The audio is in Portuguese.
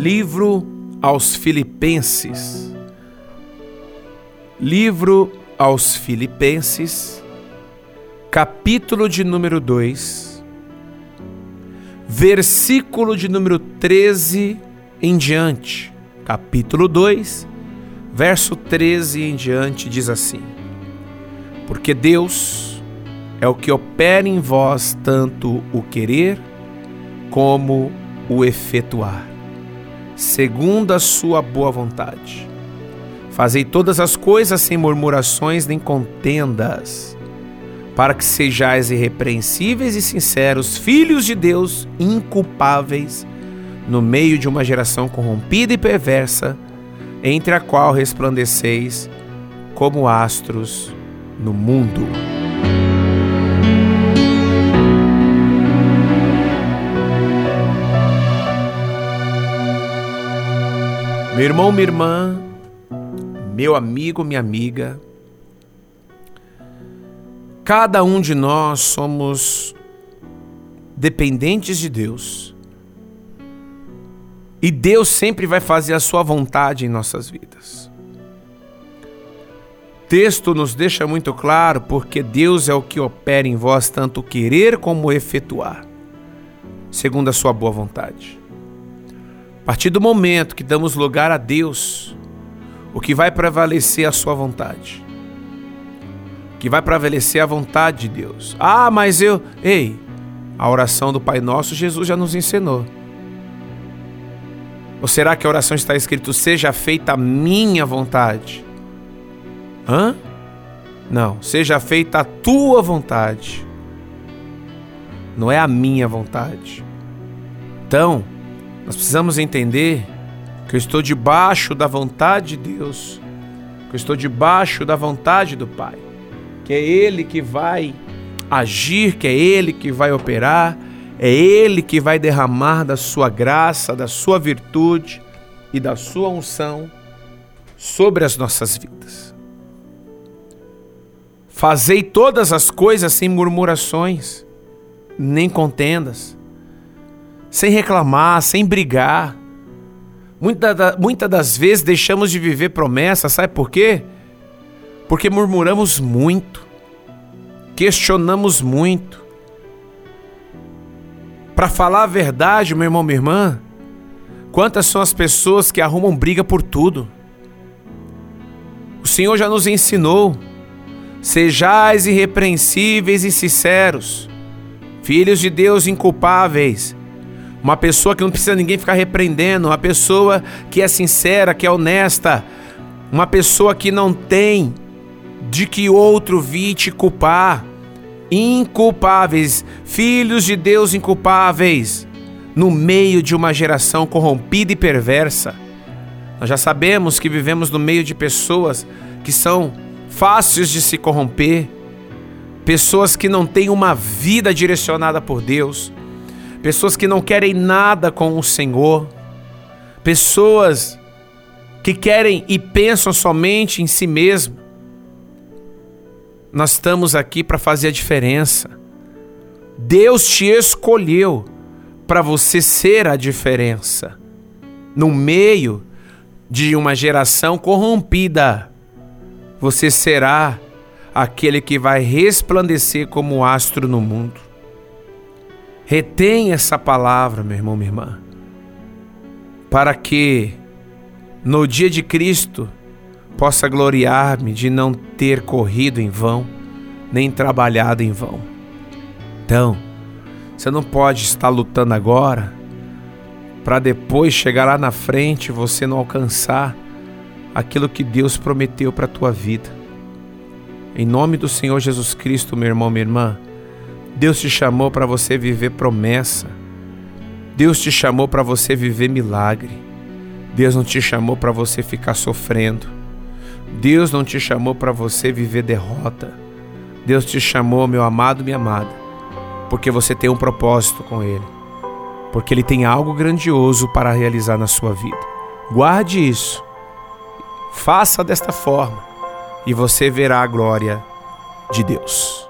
Livro aos Filipenses. Livro aos Filipenses, capítulo de número 2, versículo de número 13 em diante. Capítulo 2, verso 13 em diante diz assim: Porque Deus é o que opera em vós tanto o querer como o efetuar segundo a sua boa vontade. Fazei todas as coisas sem murmurações nem contendas, para que sejais irrepreensíveis e sinceros, filhos de Deus, inculpáveis, no meio de uma geração corrompida e perversa, entre a qual resplandeceis como astros no mundo. Meu irmão, minha irmã, meu amigo, minha amiga, cada um de nós somos dependentes de Deus. E Deus sempre vai fazer a sua vontade em nossas vidas. O texto nos deixa muito claro porque Deus é o que opera em vós tanto querer como efetuar, segundo a sua boa vontade. A partir do momento que damos lugar a Deus, o que vai prevalecer é a sua vontade. O que vai prevalecer é a vontade de Deus. Ah, mas eu. Ei, a oração do Pai Nosso, Jesus já nos ensinou. Ou será que a oração está escrito: Seja feita a minha vontade? Hã? Não, seja feita a tua vontade. Não é a minha vontade. Então, nós precisamos entender que eu estou debaixo da vontade de Deus, que eu estou debaixo da vontade do Pai, que é Ele que vai agir, que é Ele que vai operar, é Ele que vai derramar da sua graça, da sua virtude e da sua unção sobre as nossas vidas. Fazei todas as coisas sem murmurações, nem contendas sem reclamar, sem brigar. Muitas muita das vezes deixamos de viver promessas, sabe por quê? Porque murmuramos muito, questionamos muito. Para falar a verdade, meu irmão, minha irmã, quantas são as pessoas que arrumam briga por tudo? O Senhor já nos ensinou: sejais irrepreensíveis e sinceros, filhos de Deus inculpáveis uma pessoa que não precisa ninguém ficar repreendendo, uma pessoa que é sincera, que é honesta, uma pessoa que não tem de que outro vir te culpar. Inculpáveis, filhos de Deus inculpáveis, no meio de uma geração corrompida e perversa. Nós já sabemos que vivemos no meio de pessoas que são fáceis de se corromper, pessoas que não têm uma vida direcionada por Deus pessoas que não querem nada com o Senhor, pessoas que querem e pensam somente em si mesmo. Nós estamos aqui para fazer a diferença. Deus te escolheu para você ser a diferença no meio de uma geração corrompida. Você será aquele que vai resplandecer como astro no mundo. Retém essa palavra, meu irmão, minha irmã, para que no dia de Cristo possa gloriar-me de não ter corrido em vão, nem trabalhado em vão. Então, você não pode estar lutando agora para depois chegar lá na frente você não alcançar aquilo que Deus prometeu para a tua vida. Em nome do Senhor Jesus Cristo, meu irmão, minha irmã, Deus te chamou para você viver promessa. Deus te chamou para você viver milagre. Deus não te chamou para você ficar sofrendo. Deus não te chamou para você viver derrota. Deus te chamou, meu amado, minha amada, porque você tem um propósito com Ele. Porque Ele tem algo grandioso para realizar na sua vida. Guarde isso Faça desta forma e você verá a glória de Deus.